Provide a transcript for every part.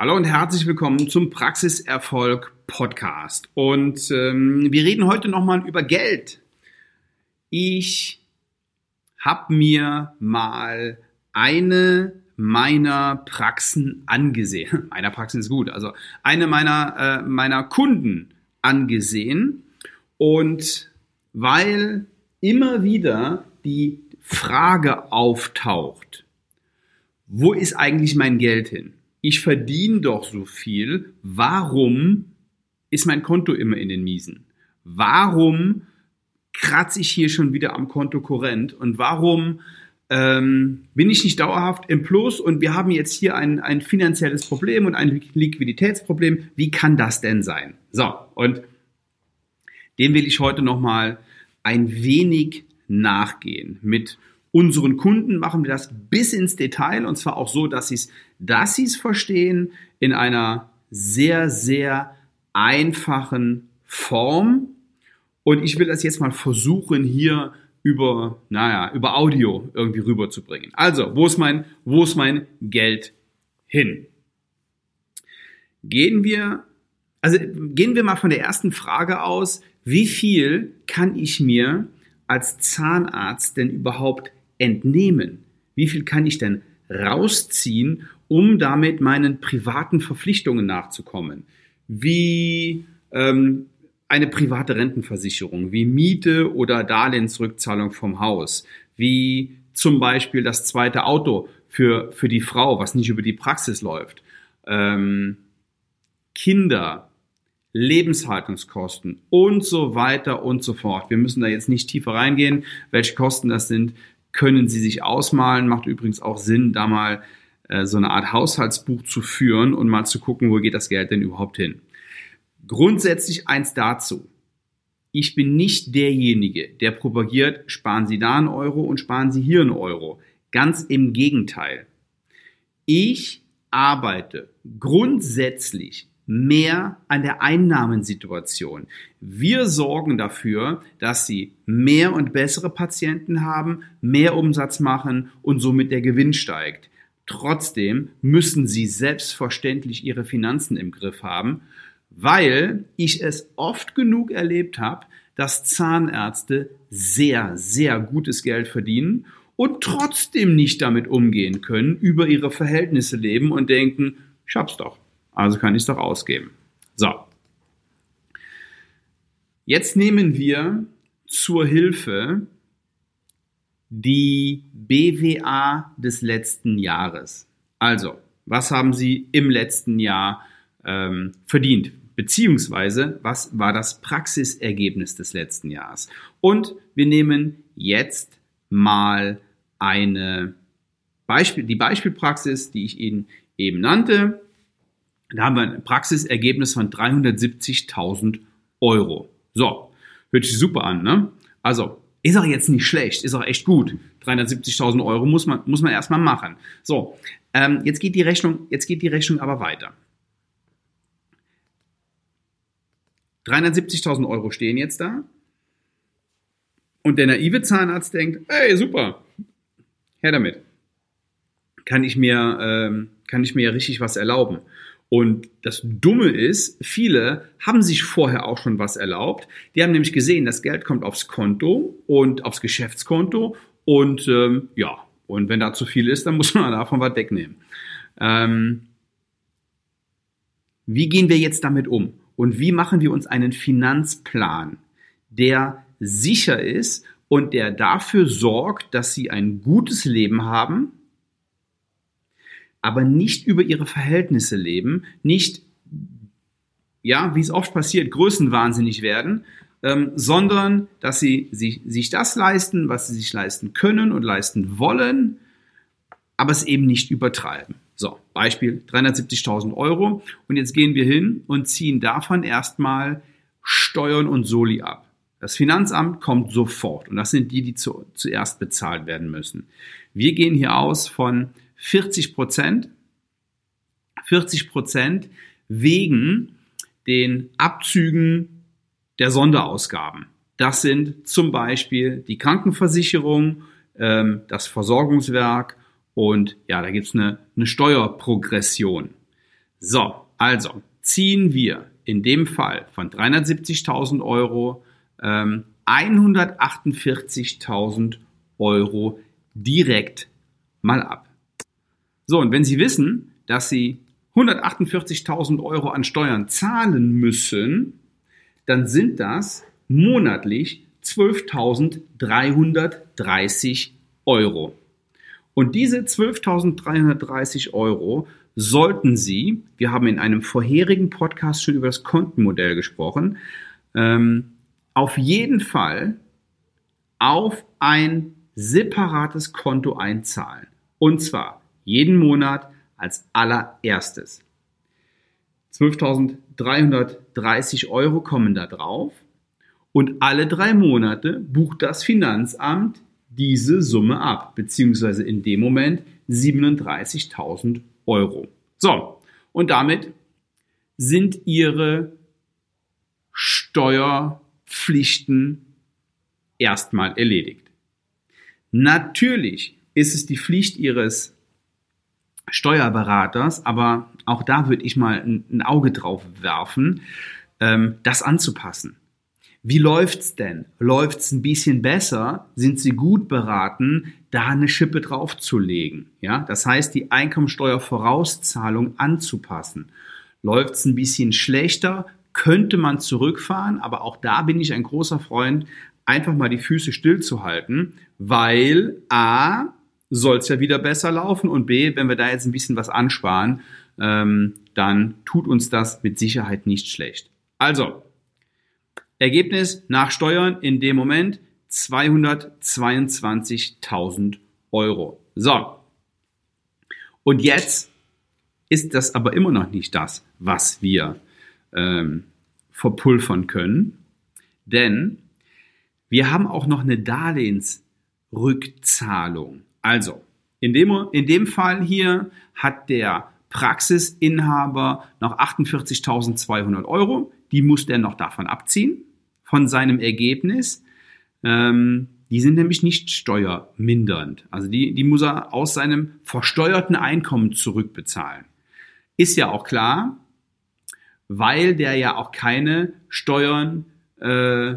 Hallo und herzlich willkommen zum Praxiserfolg Podcast. Und ähm, wir reden heute nochmal über Geld. Ich habe mir mal eine meiner Praxen angesehen. Meiner Praxen ist gut, also eine meiner, äh, meiner Kunden angesehen. Und weil immer wieder die Frage auftaucht, wo ist eigentlich mein Geld hin? Ich verdiene doch so viel, warum ist mein Konto immer in den Miesen? Warum kratze ich hier schon wieder am Konto korrent und warum ähm, bin ich nicht dauerhaft im Plus und wir haben jetzt hier ein, ein finanzielles Problem und ein Liquiditätsproblem. Wie kann das denn sein? So, und dem will ich heute nochmal ein wenig nachgehen mit unseren Kunden machen wir das bis ins Detail und zwar auch so, dass sie es, dass es verstehen in einer sehr, sehr einfachen Form. Und ich will das jetzt mal versuchen, hier über, naja, über Audio irgendwie rüberzubringen. Also, wo ist mein, wo ist mein Geld hin? Gehen wir, also gehen wir mal von der ersten Frage aus. Wie viel kann ich mir als Zahnarzt denn überhaupt entnehmen? Wie viel kann ich denn rausziehen, um damit meinen privaten Verpflichtungen nachzukommen? Wie ähm, eine private Rentenversicherung, wie Miete oder Darlehensrückzahlung vom Haus, wie zum Beispiel das zweite Auto für, für die Frau, was nicht über die Praxis läuft, ähm, Kinder, Lebenshaltungskosten und so weiter und so fort. Wir müssen da jetzt nicht tiefer reingehen, welche Kosten das sind können Sie sich ausmalen. Macht übrigens auch Sinn, da mal äh, so eine Art Haushaltsbuch zu führen und mal zu gucken, wo geht das Geld denn überhaupt hin. Grundsätzlich eins dazu. Ich bin nicht derjenige, der propagiert, sparen Sie da einen Euro und sparen Sie hier einen Euro. Ganz im Gegenteil. Ich arbeite grundsätzlich mehr an der Einnahmensituation. Wir sorgen dafür, dass sie mehr und bessere Patienten haben, mehr Umsatz machen und somit der Gewinn steigt. Trotzdem müssen sie selbstverständlich ihre Finanzen im Griff haben, weil ich es oft genug erlebt habe, dass Zahnärzte sehr, sehr gutes Geld verdienen und trotzdem nicht damit umgehen können, über ihre Verhältnisse leben und denken, ich hab's doch. Also kann ich es doch ausgeben. So. Jetzt nehmen wir zur Hilfe die BWA des letzten Jahres. Also, was haben Sie im letzten Jahr ähm, verdient? Beziehungsweise, was war das Praxisergebnis des letzten Jahres? Und wir nehmen jetzt mal eine Beispiel, die Beispielpraxis, die ich Ihnen eben nannte. Da haben wir ein Praxisergebnis von 370.000 Euro. So, hört sich super an, ne? Also, ist auch jetzt nicht schlecht, ist auch echt gut. 370.000 Euro muss man, muss man erstmal machen. So, ähm, jetzt geht die Rechnung, jetzt geht die Rechnung aber weiter. 370.000 Euro stehen jetzt da. Und der naive Zahnarzt denkt, ey, super, her damit. Kann ich mir, ähm, kann ich mir richtig was erlauben. Und das Dumme ist, viele haben sich vorher auch schon was erlaubt. Die haben nämlich gesehen, das Geld kommt aufs Konto und aufs Geschäftskonto und ähm, ja, und wenn da zu viel ist, dann muss man davon was wegnehmen. Ähm, wie gehen wir jetzt damit um? Und wie machen wir uns einen Finanzplan, der sicher ist und der dafür sorgt, dass Sie ein gutes Leben haben, aber nicht über ihre Verhältnisse leben, nicht, ja, wie es oft passiert, größenwahnsinnig werden, ähm, sondern dass sie sich, sich das leisten, was sie sich leisten können und leisten wollen, aber es eben nicht übertreiben. So, Beispiel 370.000 Euro und jetzt gehen wir hin und ziehen davon erstmal Steuern und Soli ab. Das Finanzamt kommt sofort und das sind die, die zu, zuerst bezahlt werden müssen. Wir gehen hier aus von 40 Prozent, 40 Prozent wegen den Abzügen der Sonderausgaben. Das sind zum Beispiel die Krankenversicherung, ähm, das Versorgungswerk und ja, da gibt's eine, eine Steuerprogression. So, also ziehen wir in dem Fall von 370.000 Euro ähm, 148.000 Euro direkt mal ab. So, und wenn Sie wissen, dass Sie 148.000 Euro an Steuern zahlen müssen, dann sind das monatlich 12.330 Euro. Und diese 12.330 Euro sollten Sie, wir haben in einem vorherigen Podcast schon über das Kontenmodell gesprochen, ähm, auf jeden Fall auf ein separates Konto einzahlen. Und zwar jeden Monat als allererstes. 12.330 Euro kommen da drauf und alle drei Monate bucht das Finanzamt diese Summe ab, beziehungsweise in dem Moment 37.000 Euro. So, und damit sind Ihre Steuerpflichten erstmal erledigt. Natürlich ist es die Pflicht Ihres Steuerberaters, aber auch da würde ich mal ein, Auge drauf werfen, ähm, das anzupassen. Wie läuft's denn? Läuft's ein bisschen besser? Sind Sie gut beraten, da eine Schippe draufzulegen? Ja, das heißt, die Einkommensteuervorauszahlung anzupassen. Läuft's ein bisschen schlechter? Könnte man zurückfahren, aber auch da bin ich ein großer Freund, einfach mal die Füße stillzuhalten, weil A, soll es ja wieder besser laufen und B, wenn wir da jetzt ein bisschen was ansparen, ähm, dann tut uns das mit Sicherheit nicht schlecht. Also, Ergebnis nach Steuern in dem Moment 222.000 Euro. So. Und jetzt ist das aber immer noch nicht das, was wir ähm, verpulvern können, denn wir haben auch noch eine Darlehensrückzahlung. Also, in dem, in dem Fall hier hat der Praxisinhaber noch 48.200 Euro. Die muss der noch davon abziehen von seinem Ergebnis. Ähm, die sind nämlich nicht steuermindernd. Also die, die muss er aus seinem versteuerten Einkommen zurückbezahlen. Ist ja auch klar, weil der ja auch keine Steuern äh,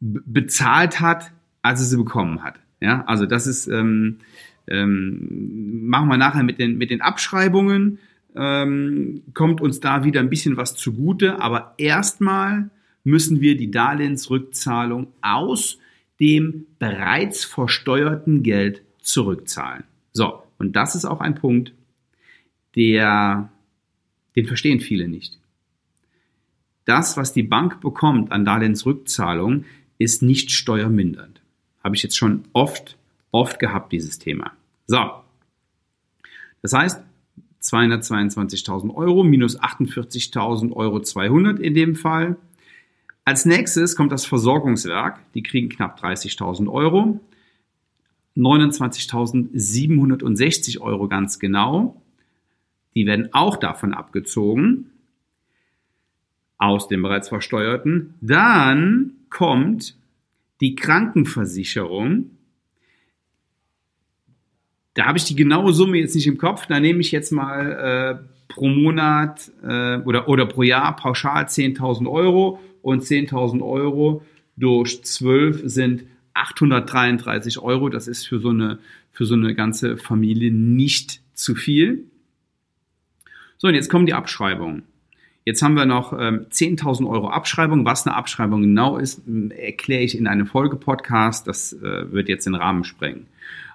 bezahlt hat, als er sie bekommen hat. Ja, also das ist, ähm, ähm, machen wir nachher mit den, mit den Abschreibungen, ähm, kommt uns da wieder ein bisschen was zugute, aber erstmal müssen wir die Darlehensrückzahlung aus dem bereits versteuerten Geld zurückzahlen. So, und das ist auch ein Punkt, der, den verstehen viele nicht. Das, was die Bank bekommt an Darlehensrückzahlung, ist nicht steuermindernd. Habe ich jetzt schon oft, oft gehabt, dieses Thema. So. Das heißt, 222.000 Euro minus 48.000 Euro 200 in dem Fall als nächstes kommt das Versorgungswerk. Die kriegen knapp 30.000 Euro. 29.760 Euro ganz genau. Die werden auch davon abgezogen. Aus dem bereits versteuerten. Dann kommt die Krankenversicherung. Da habe ich die genaue Summe jetzt nicht im Kopf. Da nehme ich jetzt mal äh, pro Monat äh, oder, oder pro Jahr pauschal 10.000 Euro und 10.000 Euro durch 12 sind 833 Euro. Das ist für so eine, für so eine ganze Familie nicht zu viel. So, und jetzt kommen die Abschreibungen. Jetzt haben wir noch ähm, 10.000 Euro Abschreibung. Was eine Abschreibung genau ist, erkläre ich in einem Folgepodcast. Das äh, wird jetzt den Rahmen sprengen.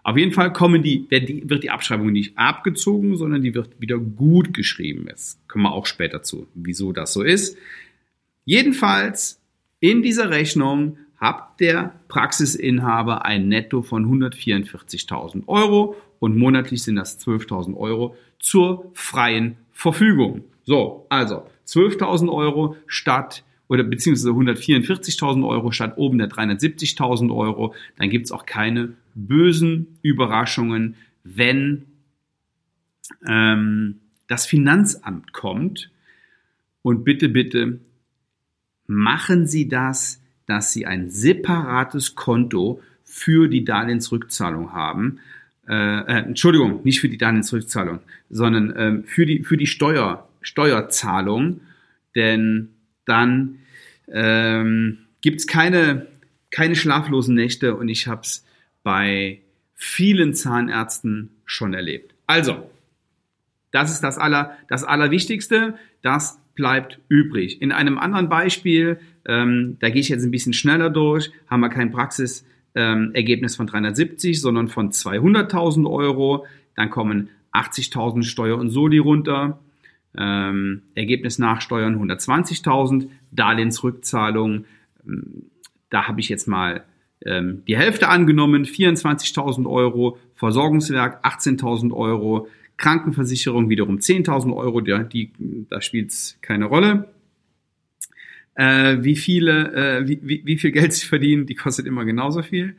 Auf jeden Fall kommen die, wird die Abschreibung nicht abgezogen, sondern die wird wieder gut geschrieben. Jetzt kommen wir auch später zu, wieso das so ist. Jedenfalls in dieser Rechnung hat der Praxisinhaber ein Netto von 144.000 Euro und monatlich sind das 12.000 Euro zur freien Verfügung. So, also 12.000 Euro statt oder beziehungsweise 144.000 Euro statt oben der 370.000 Euro. Dann gibt es auch keine bösen Überraschungen, wenn ähm, das Finanzamt kommt und bitte, bitte machen Sie das, dass Sie ein separates Konto für die Darlehensrückzahlung haben. Äh, äh, Entschuldigung, nicht für die Darlehensrückzahlung, sondern äh, für, die, für die Steuer, Steuerzahlung, denn dann ähm, gibt es keine, keine schlaflosen Nächte und ich habe es bei vielen Zahnärzten schon erlebt. Also, das ist das, aller, das Allerwichtigste. Das bleibt übrig. In einem anderen Beispiel, ähm, da gehe ich jetzt ein bisschen schneller durch, haben wir kein Praxisergebnis ähm, von 370, sondern von 200.000 Euro. Dann kommen 80.000 Steuer und Soli runter. Ähm, Ergebnis nachsteuern 120.000, Darlehensrückzahlung, ähm, da habe ich jetzt mal ähm, die Hälfte angenommen, 24.000 Euro, Versorgungswerk 18.000 Euro, Krankenversicherung wiederum 10.000 Euro, die, die, da spielt es keine Rolle. Äh, wie, viele, äh, wie, wie, wie viel Geld sie verdienen, die kostet immer genauso viel.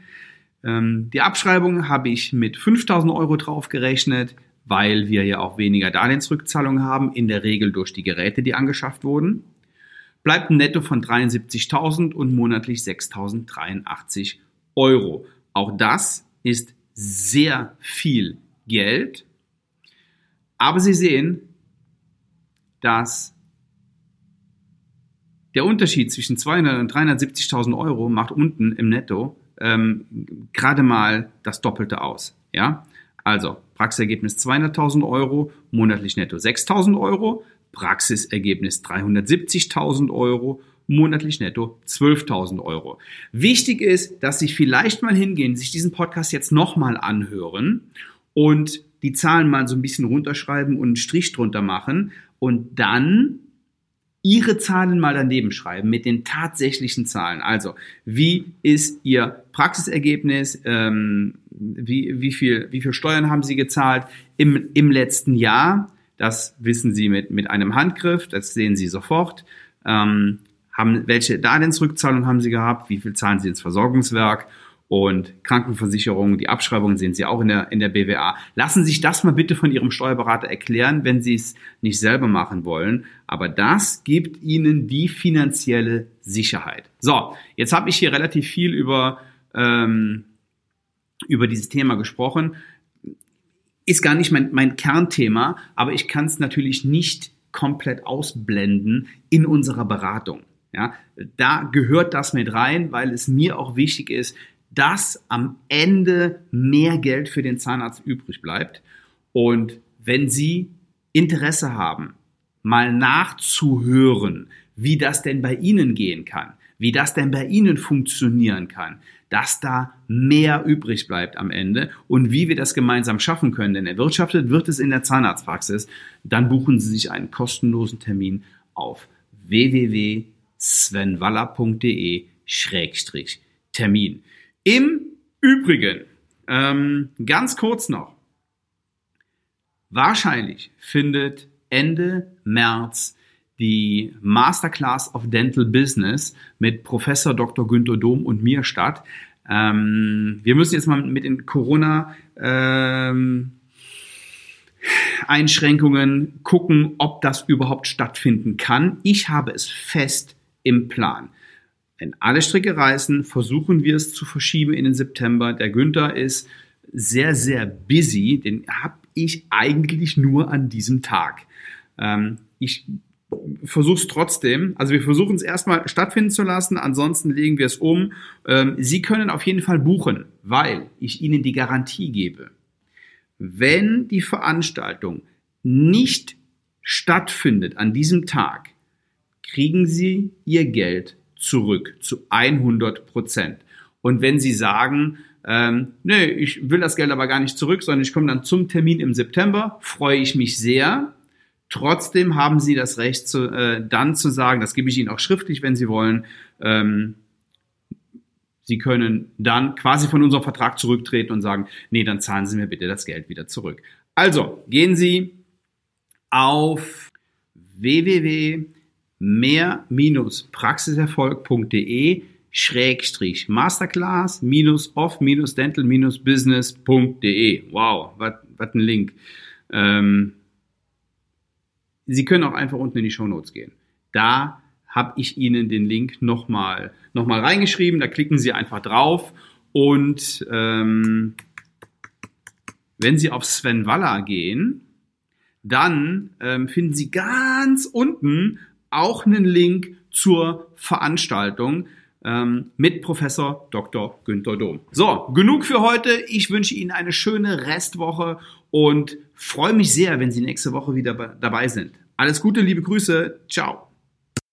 Ähm, die Abschreibung habe ich mit 5.000 Euro draufgerechnet, weil wir ja auch weniger Darlehensrückzahlungen haben, in der Regel durch die Geräte, die angeschafft wurden. Bleibt ein Netto von 73.000 und monatlich 6.083 Euro. Auch das ist sehr viel Geld aber Sie sehen, dass der Unterschied zwischen 200 und 370.000 Euro macht unten im Netto ähm, gerade mal das Doppelte aus. Ja, also Praxisergebnis 200.000 Euro, monatlich netto 6.000 Euro, Praxisergebnis 370.000 Euro, monatlich netto 12.000 Euro. Wichtig ist, dass Sie vielleicht mal hingehen, sich diesen Podcast jetzt nochmal anhören und die Zahlen mal so ein bisschen runterschreiben und einen Strich drunter machen und dann Ihre Zahlen mal daneben schreiben mit den tatsächlichen Zahlen. Also, wie ist Ihr Praxisergebnis? Ähm, wie, wie, viel, wie viel Steuern haben Sie gezahlt im, im letzten Jahr? Das wissen Sie mit, mit einem Handgriff, das sehen Sie sofort. Ähm, haben, welche Darlehensrückzahlung haben Sie gehabt? Wie viel zahlen Sie ins Versorgungswerk? Und Krankenversicherung, die Abschreibungen sehen Sie auch in der, in der BWA. Lassen Sie sich das mal bitte von Ihrem Steuerberater erklären, wenn Sie es nicht selber machen wollen. Aber das gibt Ihnen die finanzielle Sicherheit. So, jetzt habe ich hier relativ viel über, ähm, über dieses Thema gesprochen. Ist gar nicht mein, mein Kernthema, aber ich kann es natürlich nicht komplett ausblenden in unserer Beratung. Ja, da gehört das mit rein, weil es mir auch wichtig ist, dass am Ende mehr Geld für den Zahnarzt übrig bleibt. Und wenn Sie Interesse haben, mal nachzuhören, wie das denn bei Ihnen gehen kann, wie das denn bei Ihnen funktionieren kann, dass da mehr übrig bleibt am Ende und wie wir das gemeinsam schaffen können, denn erwirtschaftet wird es in der Zahnarztpraxis, dann buchen Sie sich einen kostenlosen Termin auf www.svenwaller.de-termin. Im Übrigen, ähm, ganz kurz noch, wahrscheinlich findet Ende März die Masterclass of Dental Business mit Professor Dr. Günther Dom und mir statt. Ähm, wir müssen jetzt mal mit den Corona ähm, Einschränkungen gucken, ob das überhaupt stattfinden kann. Ich habe es fest im Plan. Wenn alle Stricke reißen, versuchen wir es zu verschieben in den September. Der Günther ist sehr, sehr busy. Den habe ich eigentlich nur an diesem Tag. Ähm, ich versuche es trotzdem. Also wir versuchen es erstmal stattfinden zu lassen, ansonsten legen wir es um. Ähm, Sie können auf jeden Fall buchen, weil ich Ihnen die Garantie gebe. Wenn die Veranstaltung nicht stattfindet an diesem Tag, kriegen Sie Ihr Geld zurück zu 100 Prozent. Und wenn Sie sagen, ähm, nee, ich will das Geld aber gar nicht zurück, sondern ich komme dann zum Termin im September, freue ich mich sehr. Trotzdem haben Sie das Recht, zu, äh, dann zu sagen, das gebe ich Ihnen auch schriftlich, wenn Sie wollen, ähm, Sie können dann quasi von unserem Vertrag zurücktreten und sagen, nee, dann zahlen Sie mir bitte das Geld wieder zurück. Also, gehen Sie auf www mehr-praxiserfolg.de Schrägstrich Masterclass minus off minus dental minus business.de. Wow, was ein Link. Ähm, Sie können auch einfach unten in die Show Notes gehen. Da habe ich Ihnen den Link nochmal noch mal reingeschrieben. Da klicken Sie einfach drauf und ähm, wenn Sie auf Sven Waller gehen, dann ähm, finden Sie ganz unten auch einen Link zur Veranstaltung ähm, mit Professor Dr. Günther Dom. So, genug für heute. Ich wünsche Ihnen eine schöne Restwoche und freue mich sehr, wenn Sie nächste Woche wieder dabei sind. Alles Gute, liebe Grüße. Ciao.